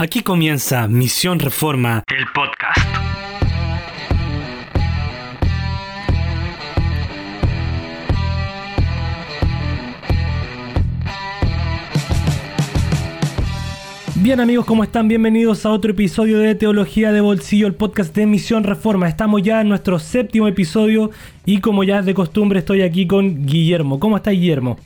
Aquí comienza Misión Reforma, el podcast. Bien amigos, ¿cómo están? Bienvenidos a otro episodio de Teología de Bolsillo, el podcast de Misión Reforma. Estamos ya en nuestro séptimo episodio y como ya es de costumbre estoy aquí con Guillermo. ¿Cómo está Guillermo?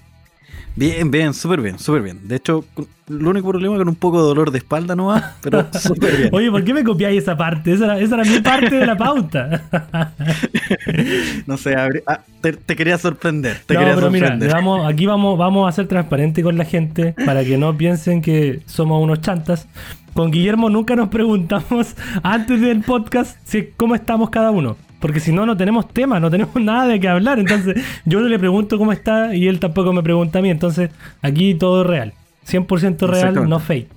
Bien, bien, súper bien, súper bien. De hecho, el único problema es con un poco de dolor de espalda nomás, pero súper bien. Oye, ¿por qué me copiáis esa parte? Esa era, mi parte de la pauta. no sé, ah, te, quería sorprender. Te no, quería pero mira, vamos, aquí vamos, vamos a ser transparentes con la gente para que no piensen que somos unos chantas. Con Guillermo nunca nos preguntamos antes del podcast si, cómo estamos cada uno. Porque si no, no tenemos tema, no tenemos nada de qué hablar. Entonces, yo no le pregunto cómo está y él tampoco me pregunta a mí. Entonces, aquí todo es real. 100% real, no fake.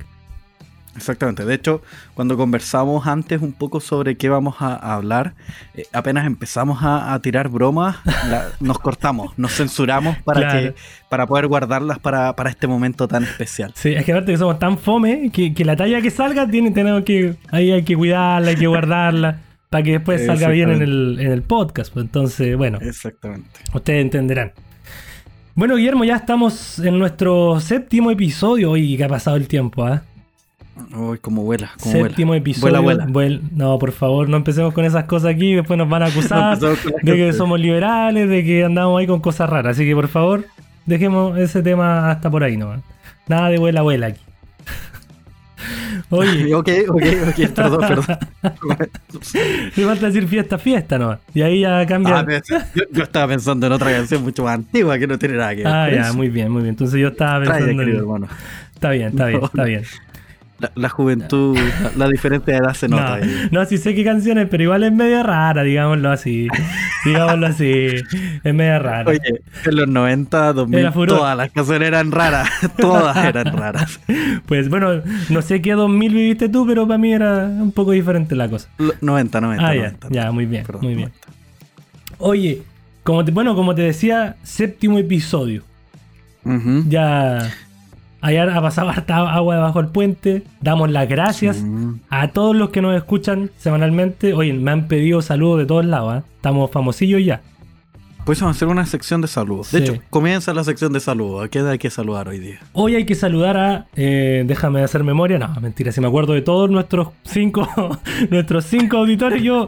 Exactamente. De hecho, cuando conversamos antes un poco sobre qué vamos a, hablar, eh, apenas empezamos a, tirar bromas, nos cortamos, nos censuramos para que para poder guardarlas para, este momento tan especial. Sí, es que aparte que somos tan fome que, la talla que salga tiene, tenemos que ahí hay que cuidarla, hay que guardarla para que después salga bien en el, en el podcast. Pues entonces, bueno. Exactamente. Ustedes entenderán. Bueno, Guillermo, ya estamos en nuestro séptimo episodio. Uy, que ha pasado el tiempo, ¿ah? Uy, como vuela, como Séptimo episodio. Vuela, vuela. no, por favor, no empecemos con esas cosas aquí. Después nos van a acusar de que somos liberales, de que andamos ahí con cosas raras. Así que, por favor, dejemos ese tema hasta por ahí nomás. Nada de vuela, vuela aquí. Oye. ok, ok, ok, perdón, perdón. Me falta decir fiesta, fiesta, ¿no? Y ahí ya cambia. Ah, yo, estaba pensando en otra canción mucho más antigua que no tiene nada que ver. Ah, ya, muy bien, muy bien. Entonces yo estaba pensando en. Hermano. Está bien, está bien, está bien. La, juventud, la, diferencia de edad se nota. No, sí sé qué canciones, pero igual es media rara, digámoslo así. digámoslo así. Es media rara. Oye, en los 90, 2000, todas las canciones eran raras. todas eran raras. Pues bueno, no sé qué 2000 viviste tú, pero para mí era un poco diferente la cosa. 90, 90. Ah, ya, ya, muy bien, muy bien. Oye, como te, bueno, como te decía, séptimo episodio. Ya Ayer ha pasado harta agua debajo del puente. Damos las gracias a todos los que nos escuchan semanalmente. Oye, me han pedido saludos de todos lados. ¿eh? Estamos famosillos ya. Pues vamos a hacer una sección de saludos. De hecho, comienza la sección de saludos. ¿A qué hay que saludar hoy día? Hoy hay que saludar a. Eh, déjame hacer memoria. No, mentira. Si me acuerdo de todos nuestros cinco, nuestros cinco auditores, yo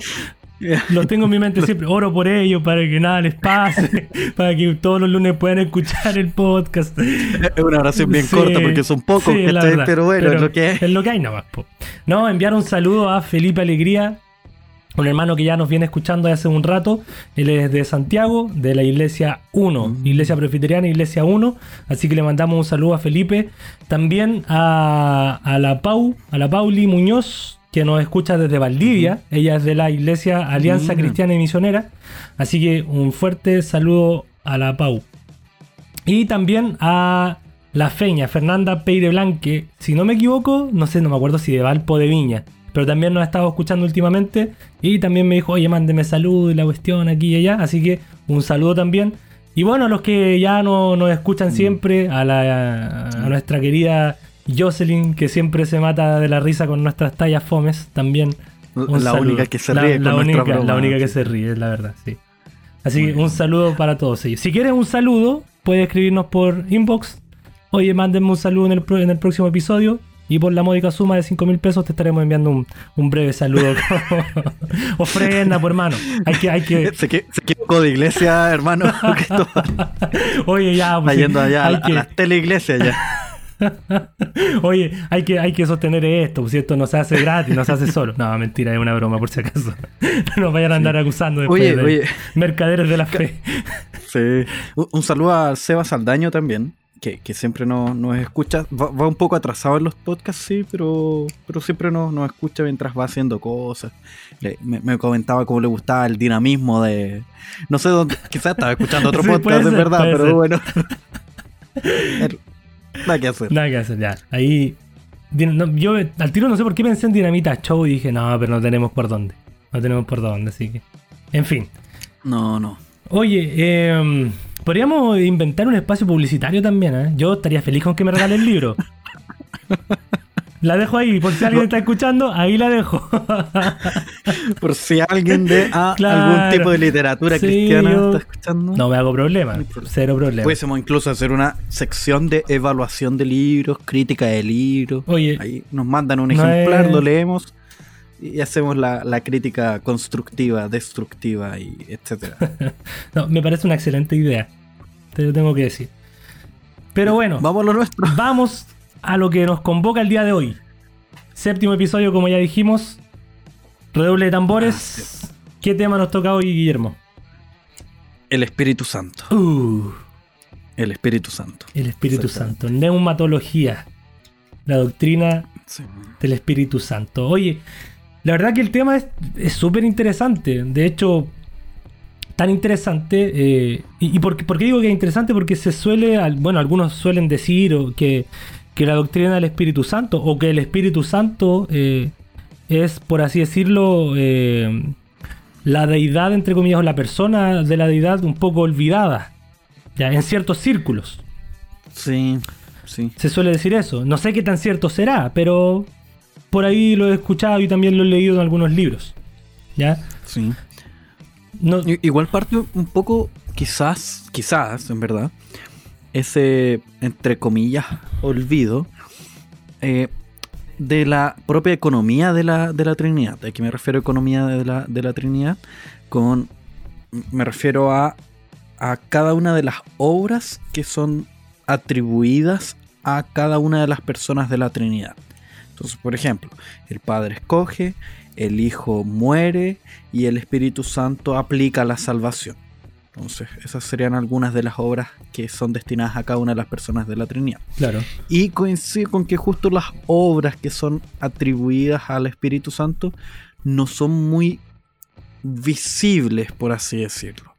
lo tengo en mi mente siempre. Oro por ellos para que nada les pase. para que todos los lunes puedan escuchar el podcast. Es una oración bien corta porque son pocos, pero bueno, es lo que es. Es lo que hay nomás. No, enviar un saludo a Felipe Alegría, un hermano que ya nos viene escuchando hace un rato. Él es de Santiago, de la Iglesia 1, mm. Iglesia Presbiteriana, Iglesia 1. Así que le mandamos un saludo a Felipe. También a, a la Pau, a la Pauli Muñoz, que nos escucha desde Valdivia. Ella es de la Iglesia Alianza Cristiana y Misionera. Así que un fuerte saludo a la Pau. Y también a la feña, Fernanda Peire Blanque. Si no me equivoco, no sé, no me acuerdo si de Valpo de Viña. Pero también nos ha estado escuchando últimamente. Y también me dijo, oye, mándeme salud y la cuestión aquí y allá. Así que un saludo también. Y bueno, a los que ya no, nos escuchan mm. siempre, a, la, a nuestra querida Jocelyn, que siempre se mata de la risa con nuestras tallas fomes, también. la única que se ríe. La, única, la única que se ríe, es la verdad, sí. Así que un saludo para todos ellos. Si quieres un saludo, puedes escribirnos por inbox. Oye, mándenme un saludo en el, en el próximo episodio. Y por la módica suma de 5 mil pesos te estaremos enviando un, breve saludo. Ofrenda, por hermano. Hay que, hay que... Se, equivocó de iglesia, hermano. Oye, ya. Pues, yendo allá a, la, teleiglesia ya. Oye, hay que, hay que sostener esto, pues, si esto no se hace gratis, no se hace solo. No, mentira, es una broma por si acaso. No nos vayan a andar acusando después oye, de mercaderes de la fe. Sí. Un, saludo a Seba Saldaño también, que, siempre nos, escucha. Va, un poco atrasado en los podcasts, sí, pero, pero siempre nos, nos escucha mientras va haciendo cosas. me, comentaba cómo le gustaba el dinamismo de... No sé dónde, quizás estaba escuchando otro podcast, de verdad, pero bueno. Nada que hacer. Nada que hacer, ya. Ahí. yo al tiro no sé por qué pensé en Dinamita Show y dije, no, pero no tenemos por dónde. No tenemos por dónde, así que. En fin. No, no. Oye, eh, podríamos inventar un espacio publicitario también, ¿eh? Yo estaría feliz con que me regale el libro. La dejo ahí, por si alguien está escuchando, ahí la dejo. por si alguien de ah, Claro. algún tipo de literatura Sí, cristiana yo- está escuchando. No me hago problema, No problema. cero problema. Pudiésemos incluso hacer una sección de evaluación de libros, crítica de libros. Oye, Ahí nos mandan un No ejemplar, es- lo leemos y hacemos la, la crítica constructiva, destructiva y etcétera. no, me parece una excelente idea. Te lo tengo que decir. Pero bueno, Vamos a lo nuestro. vamos a lo que nos convoca el día de hoy. Séptimo episodio, como ya dijimos. Redoble de Ah, tambores. ¿Qué tema nos toca hoy, Guillermo? El Espíritu Santo. Uh, El Espíritu Santo. el Espíritu. Santo. Neumatología. La doctrina Sí. del Espíritu Santo. Oye, la verdad que el tema es súper interesante. De hecho, tan interesante. eh, y y por, por qué digo que es interesante? Porque se suele, bueno, algunos suelen decir o que, que la doctrina del Espíritu Santo o que el Espíritu Santo eh, es, por así decirlo, eh, la deidad, entre comillas, o la persona de la deidad un poco olvidada. Ya, en ciertos círculos. Sí, sí. Se suele decir eso. No sé qué tan cierto será, pero por ahí lo he escuchado y también lo he leído en algunos libros. ¿Ya? sí. No, Igual parte un poco, quizás, quizás, en verdad, ese, entre comillas, olvido eh, de la propia economía de la, de la Trinidad. ¿A qué me refiero a economía de la, de la Trinidad? Con, me refiero a, a cada una de las obras que son atribuidas a cada una de las personas de la Trinidad. Entonces, por ejemplo, el Padre escoge, el Hijo muere y el Espíritu Santo aplica la salvación. Entonces, esas serían algunas de las obras que son destinadas a cada una de las personas de la Trinidad. claro. Y coincide con que justo las obras que son atribuidas al Espíritu Santo no son muy visibles, por así decirlo.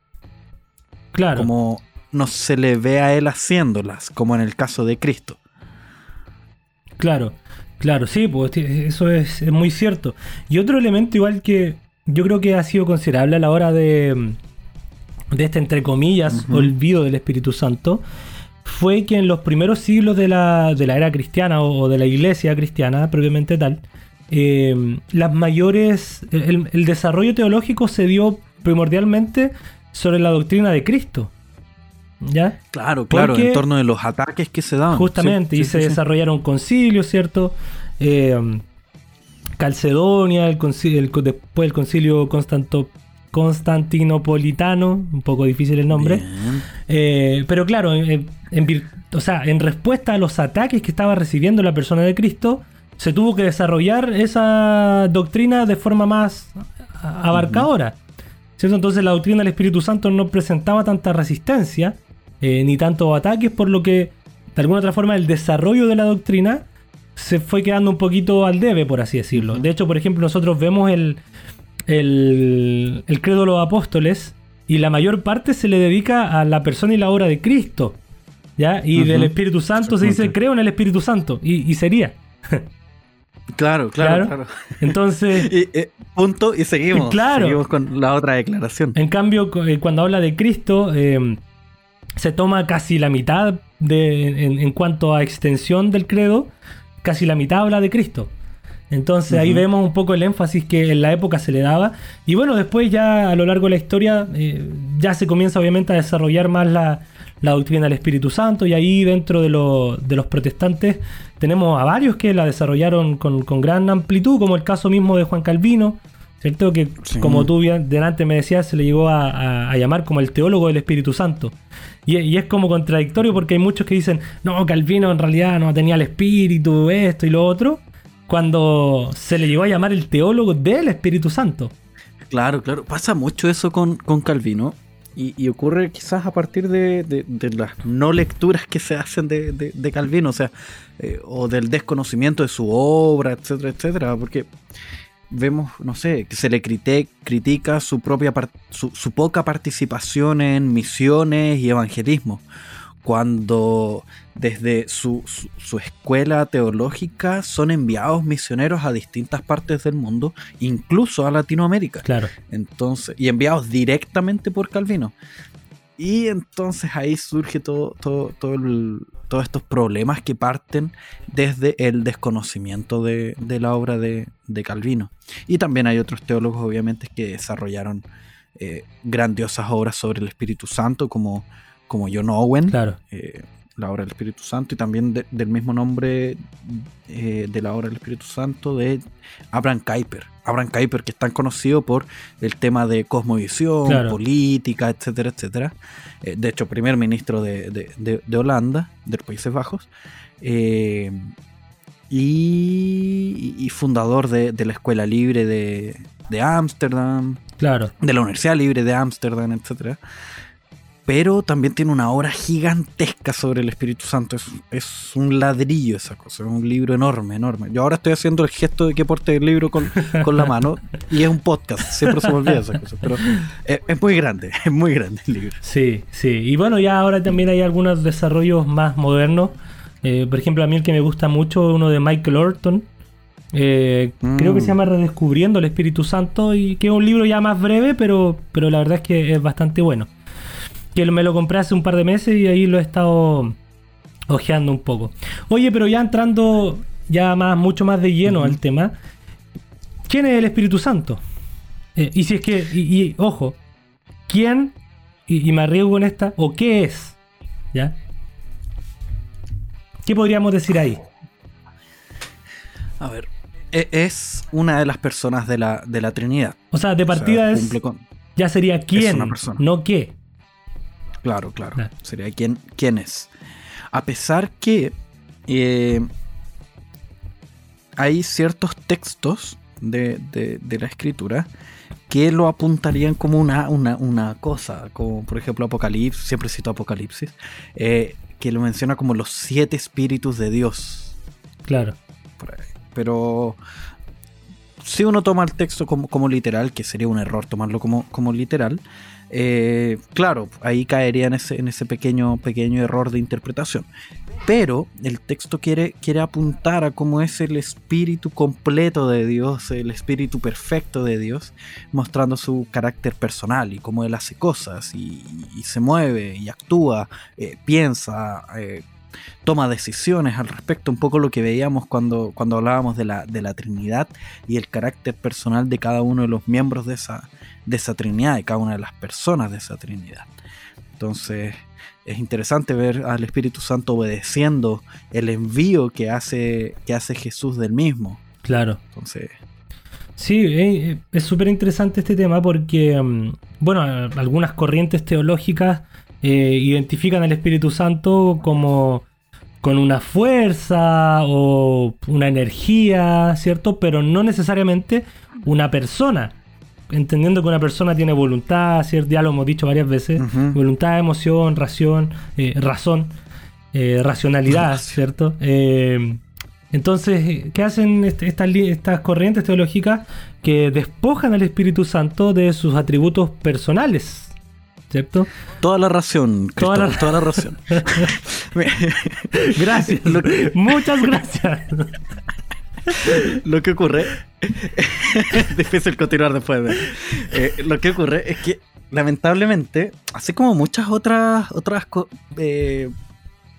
Claro. Como no se le ve a él haciéndolas, como en el caso de Cristo. Claro. Claro, sí, pues eso es, es muy cierto. Y otro elemento igual que yo creo que ha sido considerable a la hora de, de este, entre comillas, olvido del Espíritu Santo, fue que en los primeros siglos de la, de la era cristiana o, o de la iglesia cristiana, propiamente tal, eh, las mayores, el, el desarrollo teológico se dio primordialmente sobre la doctrina de Cristo. ¿Ya? Claro, claro, Porque- en torno de los ataques que se daban. Justamente, Sí, y sí, se sí, desarrollaron concilios, ¿cierto? Eh, Calcedonia, el conci- el después el concilio Constanto- Constantinopolitano, un poco difícil el nombre. Eh, pero claro, en, o sea, en respuesta a los ataques que estaba recibiendo la persona de Cristo, se tuvo que desarrollar esa doctrina de forma más abarcadora. ¿cierto? Entonces la doctrina del Espíritu Santo no presentaba tanta resistencia eh, ni tantos ataques, por lo que de alguna otra forma el desarrollo de la doctrina se fue quedando un poquito al debe, por así decirlo. De hecho, por ejemplo, nosotros vemos el, el, el credo de los apóstoles y la mayor parte se le dedica a la persona y la obra de Cristo. ¿Ya? Y del Espíritu Santo se dice, creo en el Espíritu Santo. Y, y sería. Claro, Claro. claro, claro. Entonces, Y, eh, punto y seguimos. Claro. Seguimos con la otra declaración. en cambio, eh, cuando habla de Cristo, eh, se toma casi la mitad de, en, en cuanto a extensión del credo, casi la mitad habla de Cristo. Entonces ahí vemos un poco el énfasis que en la época se le daba. Y bueno, después ya a lo largo de la historia eh, ya se comienza obviamente a desarrollar más la, la doctrina del Espíritu Santo y ahí dentro de, lo- de los protestantes tenemos a varios que la desarrollaron con, con gran amplitud, como el caso mismo de Juan Calvino, ¿cierto? Que Sí. como tú bien delante me decías, se le llegó a, a- a llamar como el teólogo del Espíritu Santo. Y, y es como contradictorio porque hay muchos que dicen, no, Calvino en realidad no tenía el Espíritu, esto y lo otro, cuando se le llegó a llamar el teólogo del Espíritu Santo. Claro, claro. Pasa mucho eso con, con Calvino. Y, y ocurre quizás a partir de, de- las no lecturas que se hacen de, de- Calvino, o sea, eh, o del desconocimiento de su obra, etcétera, etcétera. Porque vemos, no sé, que se le crite- critica su propia su, su poca participación en misiones y evangelismo. Cuando desde su, su- su escuela teológica son enviados misioneros a distintas partes del mundo, incluso a Latinoamérica. Claro. Entonces, y enviados directamente por Calvino. Y entonces ahí surge todo, todo, todo el, todos estos problemas que parten desde el desconocimiento de, la obra de, Calvino. Y también hay otros teólogos, obviamente, que desarrollaron eh, grandiosas obras sobre el Espíritu Santo, como, como John Owen. Claro. Eh, la obra del Espíritu Santo y también del mismo nombre eh, de la obra del Espíritu Santo de Abraham Kuyper. Abraham Kuyper, que es tan conocido por el tema de cosmovisión, política, etcétera, etcétera. Eh, de hecho, primer ministro de, Holanda, de los Países Bajos. Eh, y, fundador de, la Escuela Libre de Ámsterdam. Claro. De la Universidad Libre de Ámsterdam, etcétera pero también tiene una obra gigantesca sobre el Espíritu Santo. Es, un ladrillo esa cosa, es un libro enorme, enorme. Yo ahora estoy haciendo el gesto de que porte el libro con, la mano y es un podcast, siempre se me olvida esa cosa, pero es, muy grande, es muy grande el libro. Sí, sí, y bueno, ya ahora también hay algunos desarrollos más modernos. Eh, por ejemplo, a mí el que me gusta mucho, uno de Michael Orton, eh, Creo que se mm. llama Redescubriendo el Espíritu Santo y que es un libro ya más breve, pero, pero la verdad es que es bastante bueno que me lo compré hace un par de meses y ahí lo he estado ojeando un poco. Oye, pero ya entrando ya más, mucho más de lleno al tema, ¿quién es el Espíritu Santo? Eh, y si es que, y, ojo, ¿quién, y, me arriesgo en esta, o qué es? ¿Ya? ¿Qué podríamos decir ahí? A ver, e, es una de las personas de la, de la Trinidad. O sea, de partida es. Ya sería quién, no qué. Claro, claro. Sería quién, quién es. A pesar que eh, hay ciertos textos de, la escritura que lo apuntarían como una, una, cosa, como por ejemplo Apocalipsis, siempre cito Apocalipsis, eh, que lo menciona como los siete espíritus de Dios. Claro. Pero si uno toma el texto como, como, literal, que sería un error tomarlo como, como literal, eh, claro, ahí caería en ese, en ese pequeño, pequeño error de interpretación. Pero el texto quiere, quiere apuntar a cómo es el espíritu completo de Dios, el espíritu perfecto de Dios, mostrando su carácter personal y cómo Él hace cosas y, se mueve y actúa, eh, piensa, eh, toma decisiones al respecto, un poco lo que veíamos cuando, cuando hablábamos de la, de la Trinidad y el carácter personal de cada uno de los miembros de esa, de esa Trinidad, de cada una de las personas de esa Trinidad. Entonces es interesante ver al Espíritu Santo obedeciendo el envío que hace, que hace Jesús del mismo. Claro. Entonces... Sí, eh, es súper interesante este tema porque, mm, bueno, algunas corrientes teológicas eh, identifican al Espíritu Santo como con una fuerza o una energía, ¿cierto? Pero no necesariamente una persona. Entendiendo que una persona tiene voluntad, ¿cierto? Ya lo hemos dicho varias veces. Voluntad, emoción, ración, eh, razón, eh, racionalidad, ¿cierto? entonces, ¿qué hacen estas, estas corrientes teológicas? Que despojan al Espíritu Santo de sus atributos personales, ¿cierto? Toda la ración, toda la, toda la ración. gracias, muchas gracias. lo que ocurre, difícil continuar después de... Eh, lo que ocurre es que lamentablemente, así como muchas otras, otras eh,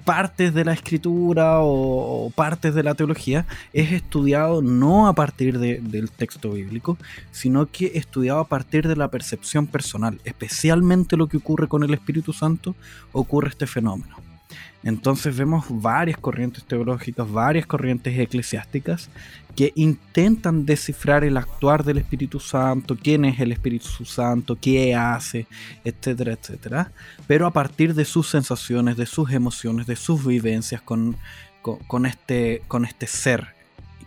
partes de la escritura o, partes de la teología es estudiado no a partir del texto bíblico, sino que estudiado a partir de la percepción personal. Especialmente lo que ocurre con el Espíritu Santo, ocurre este fenómeno. Entonces vemos varias corrientes teológicas, varias corrientes eclesiásticas que intentan descifrar el actuar del Espíritu Santo, quién es el Espíritu Santo, qué hace, etcétera, etcétera, pero a partir de sus sensaciones, de sus emociones, de sus vivencias con, este, con este ser.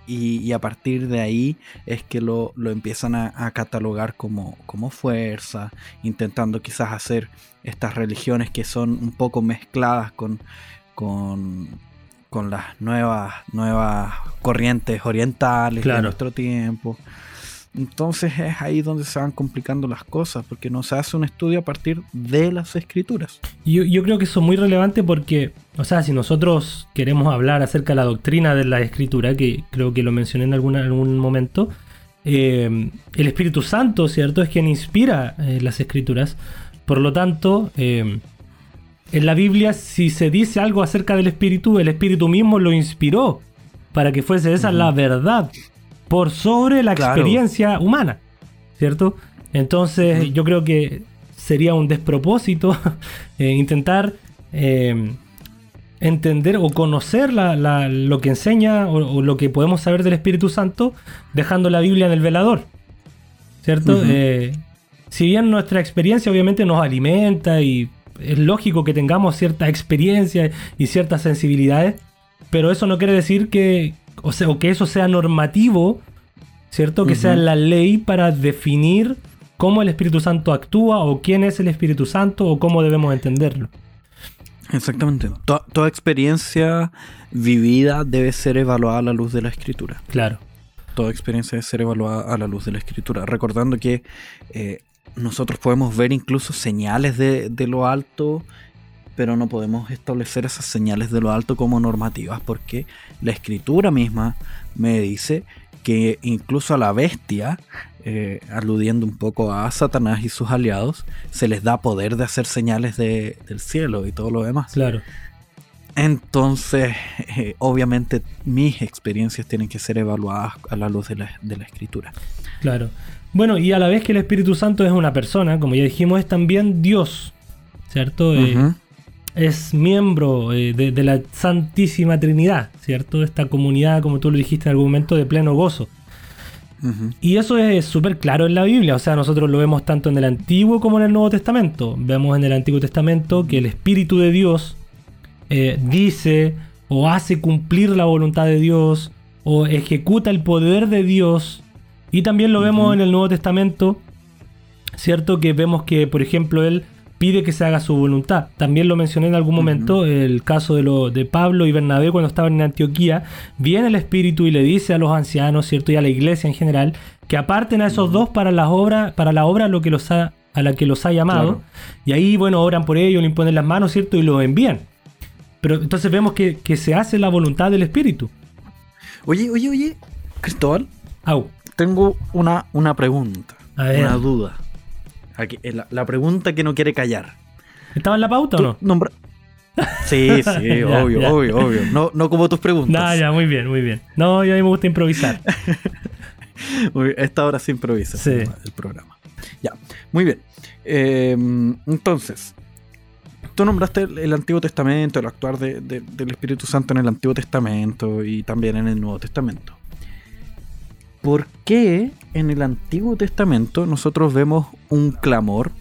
Y, a partir de ahí es que lo, empiezan a, catalogar como, como fuerza, intentando quizás hacer estas religiones que son un poco mezcladas con, con, con las nuevas, nuevas corrientes orientales de nuestro tiempo. Entonces es ahí donde se van complicando las cosas, porque no se hace un estudio a partir de las escrituras. Yo, yo creo que eso es muy relevante porque, o sea, si nosotros queremos hablar acerca de la doctrina de la escritura, que creo que lo mencioné en, alguna, algún momento, eh, el Espíritu Santo, ¿cierto? Es quien inspira eh, las escrituras. Por lo tanto, eh, en la Biblia, si se dice algo acerca del Espíritu, el Espíritu mismo lo inspiró para que fuese esa la verdad por sobre la experiencia humana, ¿cierto? Entonces yo creo que sería un despropósito eh, intentar eh, entender o conocer lo que enseña o, lo que podemos saber del Espíritu Santo dejando la Biblia en el velador, ¿cierto? Eh, si bien nuestra experiencia obviamente nos alimenta y es lógico que tengamos cierta experiencia y ciertas sensibilidades, pero eso no quiere decir que, o sea, que eso sea normativo, ¿cierto? Que sea la ley para definir cómo el Espíritu Santo actúa o quién es el Espíritu Santo o cómo debemos entenderlo. Exactamente. toda experiencia vivida debe ser evaluada a la luz de la escritura. Claro. Toda experiencia debe ser evaluada a la luz de la escritura. Recordando que eh, nosotros podemos ver incluso señales de, lo alto, pero no podemos establecer esas señales de lo alto como normativas, porque la escritura misma me dice que incluso a la bestia, eh, aludiendo un poco a Satanás y sus aliados, se les da poder de hacer señales del cielo y todo lo demás. Claro. Entonces, eh, obviamente mis experiencias tienen que ser evaluadas a la luz de la, de la escritura. Claro. Bueno, y a la vez que el Espíritu Santo es una persona, como ya dijimos, es también Dios, ¿cierto? Eh, es miembro eh, de, la Santísima Trinidad, ¿cierto? Esta comunidad, como tú lo dijiste en algún momento, de pleno gozo. Y eso es súper claro en la Biblia, o sea, nosotros lo vemos tanto en el Antiguo como en el Nuevo Testamento. Vemos en el Antiguo Testamento que el Espíritu de Dios eh, dice o hace cumplir la voluntad de Dios o ejecuta el poder de Dios y también lo vemos en el Nuevo Testamento, ¿cierto? Que vemos que, por ejemplo, él pide que se haga su voluntad. También lo mencioné en algún momento, el caso de, lo, de Pablo y Bernabé cuando estaban en Antioquía, viene el Espíritu y le dice a los ancianos, ¿cierto? Y a la iglesia en general, que aparten a esos dos para la obra, para la obra lo que los a la que los ha llamado. Y ahí, bueno, oran por ellos, le imponen las manos, ¿cierto? Y los envían. Pero entonces vemos que, se hace la voluntad del Espíritu. Oye, oye, oye, Cristóbal. Au tengo una, una pregunta, una duda. Aquí, eh, la, pregunta que no quiere callar. ¿Estaba en la pauta o no? Nombra... Sí, sí, obvio, obvio, obvio. No, no como tus preguntas. No, ya, muy bien, muy bien. No, a mí me gusta improvisar. esta hora se improvisa sí. el programa. Ya, muy bien. Em, entonces, tú nombraste el, Antiguo Testamento, el actuar del Espíritu Santo en el Antiguo Testamento y también en el Nuevo Testamento. ¿Por qué en el Antiguo Testamento nosotros vemos un clamor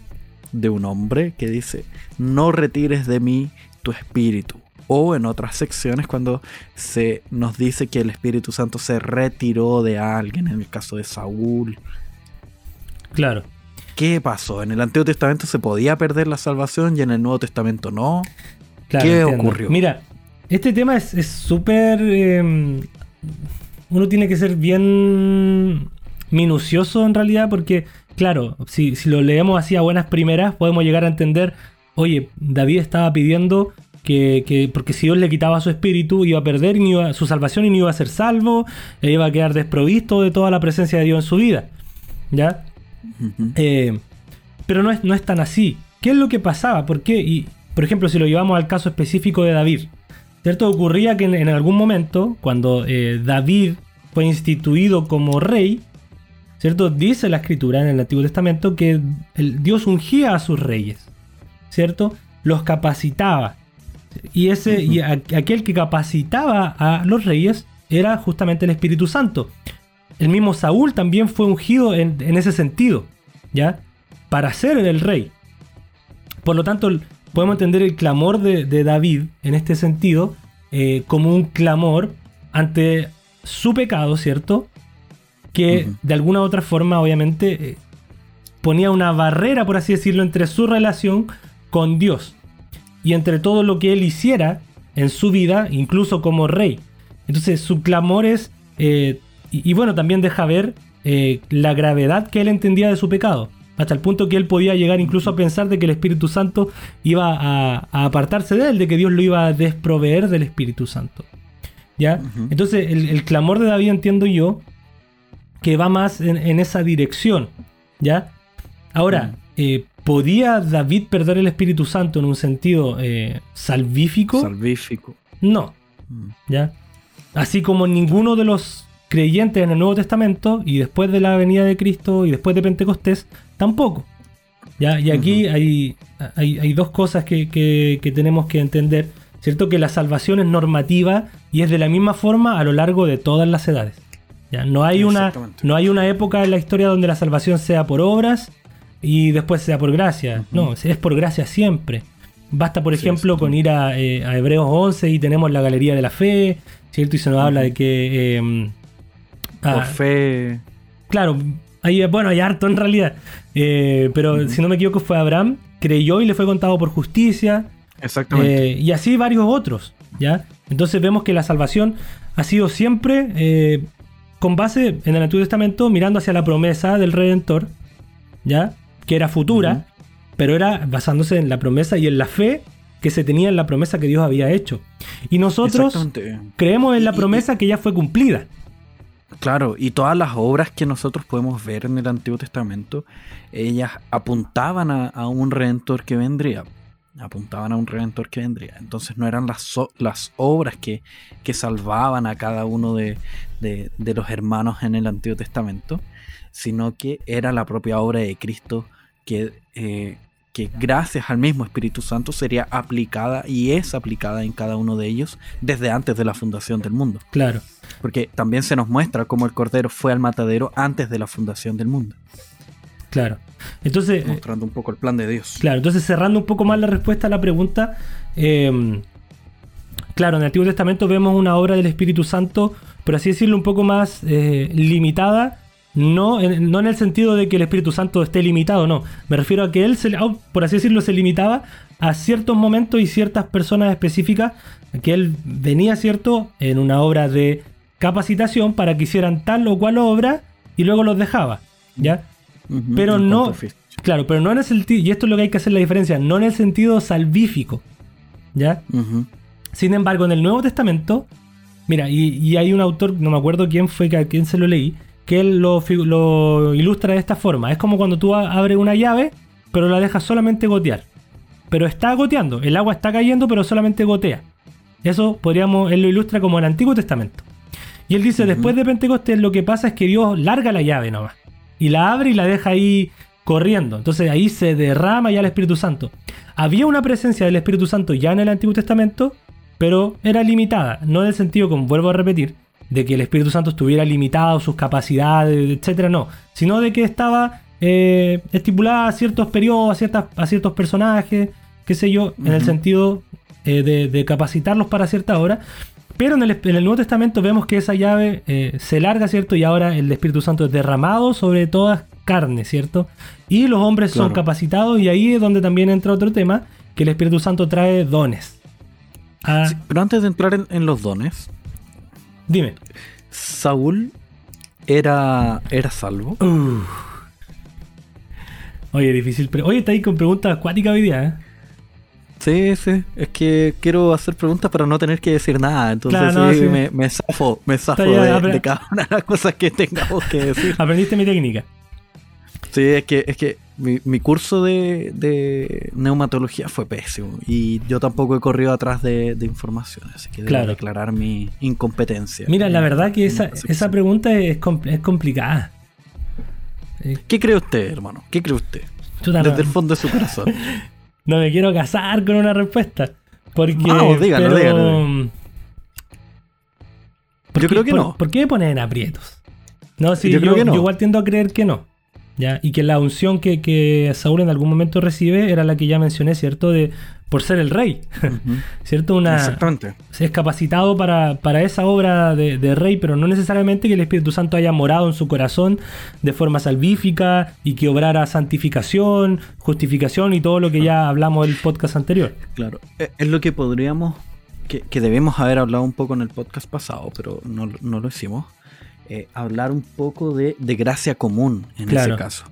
de un hombre que dice, no retires de mí tu espíritu? O en otras secciones cuando se nos dice que el Espíritu Santo se retiró de alguien, en el caso de Saúl. Claro. ¿Qué pasó? En el Antiguo Testamento se podía perder la salvación y en el Nuevo Testamento no. ¿Qué ocurrió? Mira, este tema es súper em, uno tiene que ser bien minucioso en realidad porque, claro, si, lo leemos así a buenas primeras, podemos llegar a entender, oye, David estaba pidiendo que, porque si Dios le quitaba su espíritu, iba a perder su salvación y no iba a ser salvo, e iba a quedar desprovisto de toda la presencia de Dios en su vida. ¿Ya? Eh, pero no es, no es tan así. ¿Qué es lo que pasaba? ¿Por qué? Y, por ejemplo, si lo llevamos al caso específico de David. ¿Cierto? Ocurría que en, algún momento, cuando eh, David fue instituido como rey, ¿cierto? Dice la escritura en el Antiguo Testamento que el Dios ungía a sus reyes, ¿cierto? Los capacitaba. Y, ese, y aquel que capacitaba a los reyes era justamente el Espíritu Santo. El mismo Saúl también fue ungido en, ese sentido, ¿ya? Para ser el rey. Por lo tanto, podemos entender el clamor de, David en este sentido eh, como un clamor ante su pecado, ¿cierto? Que de alguna u otra forma, obviamente, eh, ponía una barrera, por así decirlo, entre su relación con Dios y entre todo lo que él hiciera en su vida, incluso como rey. Entonces su clamor es, eh, y, bueno, también deja ver eh, la gravedad que él entendía de su pecado, hasta el punto que él podía llegar incluso a pensar de que el Espíritu Santo iba a apartarse de él, de que Dios lo iba a desproveer del Espíritu Santo. ¿Ya? Entonces, el, clamor de David entiendo yo que va más en, esa dirección, ¿ya? Ahora, eh, ¿podía David perder el Espíritu Santo en un sentido eh, salvífico? Salvífico. No, Mm. ¿ya? Así como ninguno de los creyentes en el Nuevo Testamento y después de la venida de Cristo y después de Pentecostés, tampoco. ¿ya? Y aquí hay, hay, hay dos cosas que, que- que tenemos que entender, ¿cierto? Que la salvación es normativa y es de la misma forma a lo largo de todas las edades. ¿ya? No, hay una, no hay una época en la historia donde la salvación sea por obras y después sea por gracia. No, es por gracia siempre. Basta, por Sí, ejemplo, con ir a, eh, a Hebreos 11 y tenemos la Galería de la Fe, ¿cierto? Y se nos habla de que... eh, Por ah, fe. Claro, hay, bueno, hay harto en realidad. Eh, pero si no me equivoco fue Abraham, creyó y le fue contado por justicia. Exactamente. eh, y así varios otros, ¿ya? Entonces vemos que la salvación ha sido siempre eh, con base en el Antiguo Testamento, mirando hacia la promesa del Redentor, ¿ya? Que era futura, pero era basándose en la promesa y en la fe que se tenía en la promesa que Dios había hecho. Y nosotros creemos en la promesa que ya fue cumplida. Claro, y todas las obras que nosotros podemos ver en el Antiguo Testamento, ellas apuntaban a, a un redentor que vendría. Apuntaban a un redentor que vendría. Entonces no eran las, las obras que, que salvaban a cada uno de, de- de los hermanos en el Antiguo Testamento, sino que era la propia obra de Cristo que, eh, que gracias al mismo Espíritu Santo sería aplicada y es aplicada en cada uno de ellos desde antes de la fundación del mundo. Claro. Porque también se nos muestra cómo el Cordero fue al matadero antes de la fundación del mundo, Claro. Entonces, eh, mostrando un poco el plan de Dios. claro, entonces cerrando un poco más la respuesta a la pregunta, eh, claro, en el Antiguo Testamento vemos una obra del Espíritu Santo, por así decirlo, un poco más eh, limitada, no en, no en el sentido de que el Espíritu Santo esté limitado, no. Me refiero a que él, se, por así decirlo, se limitaba a ciertos momentos y ciertas personas específicas, que él venía, ¿cierto?, en una obra de capacitación para que hicieran tal o cual obra y luego los dejaba, ¿ya? Pero no-. Claro, pero no en el sentido, y esto es lo que hay que hacer la diferencia, no en el sentido salvífico, ¿ya? Sin embargo, en el Nuevo Testamento, mira, y, y hay un autor, no me acuerdo quién fue, que a quién se lo leí, que él lo, ilustra de esta forma. Es como cuando tú abres una llave, pero la dejas solamente gotear. Pero está goteando, el agua está cayendo, pero solamente gotea. Eso podríamos, él lo ilustra como el Antiguo Testamento. Y él dice, después de Pentecostés lo que pasa es que Dios larga la llave nomás. Y la abre y la deja ahí corriendo. Entonces ahí se derrama ya el Espíritu Santo. Había una presencia del Espíritu Santo ya en el Antiguo Testamento, pero era limitada. No en el sentido, como vuelvo a repetir, de que el Espíritu Santo estuviera limitado, sus capacidades, etcétera, no. Sino de que estaba eh, estipulada a ciertos periodos, a, ciertas, a ciertos personajes, qué sé yo, en el sentido eh, de, de capacitarlos para cierta hora. Pero en el, en el Nuevo Testamento vemos que esa llave eh, se larga, ¿cierto? Y ahora el Espíritu Santo es derramado sobre toda carne, ¿cierto? Y los hombres son capacitados y ahí es donde también entra otro tema, que el Espíritu Santo trae dones. Ah, Sí, pero antes de entrar en, en los dones, Dime. Saúl era, era salvo. Oye, difícil. Pero, oye, está ahí con preguntas acuáticas hoy día, ¿eh? Sí, sí. Es que quiero hacer preguntas para no tener que decir nada. Entonces Claro, no, sí, sí. Me, me zafo, me zafo de, cada una de las cosas que tengamos que decir. Aprendiste mi técnica. Sí, es que, es que mi, mi curso de, de neumatología fue pésimo y yo tampoco he corrido atrás de, de información, así que debo Claro. declarar mi incompetencia. Mira, la verdad que esa, esa pregunta es, compl- es complicada. ¿Qué cree usted, hermano? ¿Qué cree usted? Desde el fondo de su corazón. no me quiero casar con una respuesta. Porque. Vamos, dígalo, pero, dígalo. mm, ¿por Yo qué- creo que por- no. ¿Por qué me ponen en aprietos? No, sí, Yo yo, creo que no. yo igual tiendo a creer que no. ¿Ya? Y que la unción que, que Saúl en algún momento recibe era la que ya mencioné, ¿cierto? De por ser el rey. ¿Cierto? Una, Exactamente. es capacitado para, para esa obra de, de rey, pero no necesariamente que el Espíritu Santo haya morado en su corazón de forma salvífica y que obrara santificación, justificación y todo lo que ya hablamos del podcast anterior. Claro. Eh, Es lo que podríamos, que, que debemos haber hablado un poco en el podcast pasado, pero no, no lo hicimos. Eh, hablar un poco de, de gracia común en Claro. ese caso.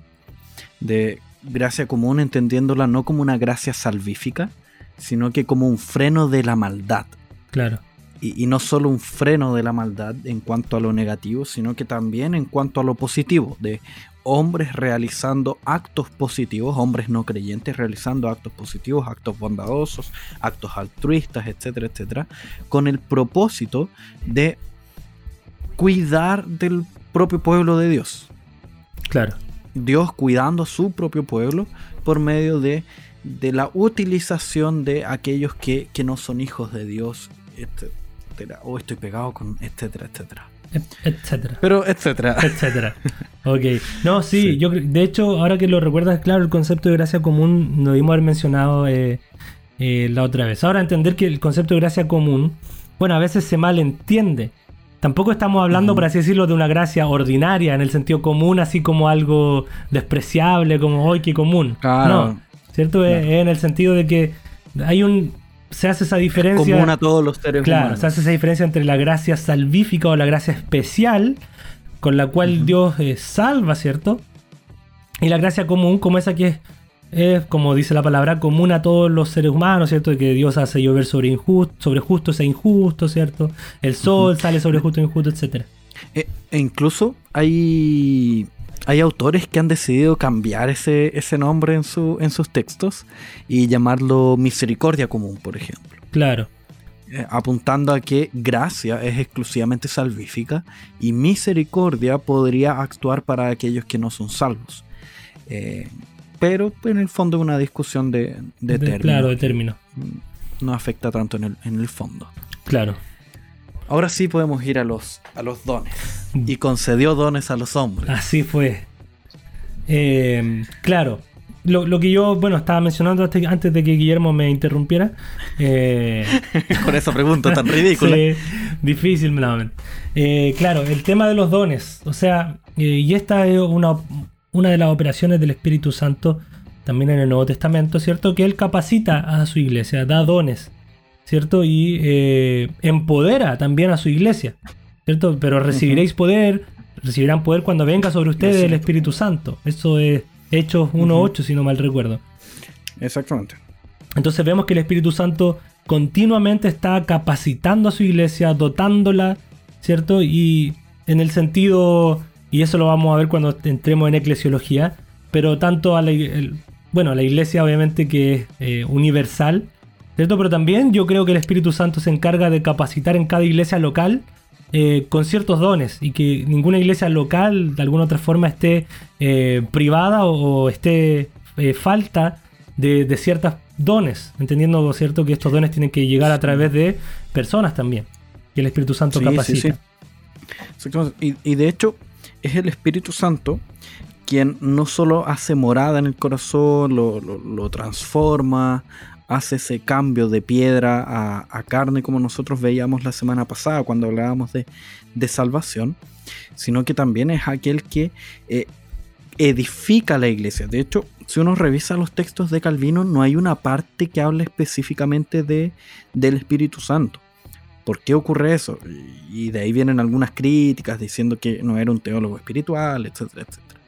De gracia común entendiéndola no como una gracia salvífica, sino que como un freno de la maldad. Claro, Y, y no solo un freno de la maldad en cuanto a lo negativo, sino que también en cuanto a lo positivo, de hombres realizando actos positivos, hombres no creyentes realizando actos positivos, actos bondadosos, actos altruistas, etcétera, etcétera, con el propósito de cuidar del propio pueblo de Dios. Claro. Dios cuidando a su propio pueblo por medio de, de la utilización de aquellos que, que no son hijos de Dios, etcétera. O estoy pegado con etcétera, etcétera. Etcétera. Pero etcétera. Etcétera. Ok. No, sí, yo de hecho, ahora que lo recuerdas, claro, el concepto de gracia común lo debimos haber mencionado eh, eh, la otra vez. Ahora entender que el concepto de gracia común, bueno, a veces se malentiende. Tampoco estamos hablando, por así decirlo, de una gracia ordinaria en el sentido común, así como algo despreciable, como hoy que común. Claro. No, ¿cierto? Es- Claro. Es en el sentido de que hay un. Se hace esa diferencia. Común a todos los seres Claro, humanos. se hace esa diferencia entre la gracia salvífica o la gracia especial, con la cual. Dios eh, salva, ¿cierto? Y la gracia común, como esa que es, es, como dice la palabra, común a todos los seres humanos, ¿cierto? De que Dios hace llover sobre, injust- sobre justos e injustos, ¿cierto? El sol sale sobre justos e injustos, etc. E, e incluso hay, hay autores que han decidido cambiar ese, ese nombre en, su, en sus textos y llamarlo misericordia común, por ejemplo. Claro, Eh, apuntando a que gracia es exclusivamente salvífica y misericordia podría actuar para aquellos que no son salvos. Eh, pero en el fondo es una discusión de, de, De- términos. claro, de término. No afecta tanto en el, en el fondo. Claro. Ahora sí podemos ir a los, a los dones. Mm. Y concedió dones a los hombres. Así fue. Eh, claro. Lo, lo que yo, bueno, estaba mencionando antes, antes de que Guillermo me interrumpiera. eh, Con esa pregunta tan ridícula. Sí, difícil, nuevamente. Eh, claro, el tema de los dones. O sea, eh, y esta es una, una de las operaciones del Espíritu Santo también en el Nuevo Testamento, ¿cierto? Que Él capacita a su iglesia, da dones, ¿cierto? Y eh, empodera también a su iglesia, ¿cierto? Pero recibiréis poder, recibirán poder cuando venga sobre ustedes Es el. Espíritu Santo. Eso es Hechos 1.8, si no mal recuerdo. Exactamente. Entonces vemos que el Espíritu Santo continuamente está capacitando a su iglesia, dotándola, ¿cierto? Y en el sentido, y eso lo vamos a ver cuando entremos en eclesiología, pero tanto a la, el- bueno, a la iglesia obviamente que es eh, universal, ¿cierto? Pero también yo creo que el Espíritu Santo se encarga de capacitar en cada iglesia local eh, con ciertos dones y que ninguna iglesia local de alguna otra forma esté eh, privada o, o esté falta de, de ciertos dones, entendiendo cierto que estos dones tienen que llegar a través de personas también, que el Espíritu Santo Sí, sí, capacita. sí. Y, y de hecho, es el Espíritu Santo quien no solo hace morada en el corazón, lo, transforma, hace ese cambio de piedra a, carne como nosotros veíamos la semana pasada cuando hablábamos de, de salvación, sino que también es aquel que eh, edifica la iglesia. De hecho, si uno revisa los textos de Calvino, no hay una parte que hable específicamente de, del Espíritu Santo. ¿Por qué ocurre eso? Y de ahí vienen algunas críticas diciendo que no era un teólogo espiritual, etcétera, etcétera.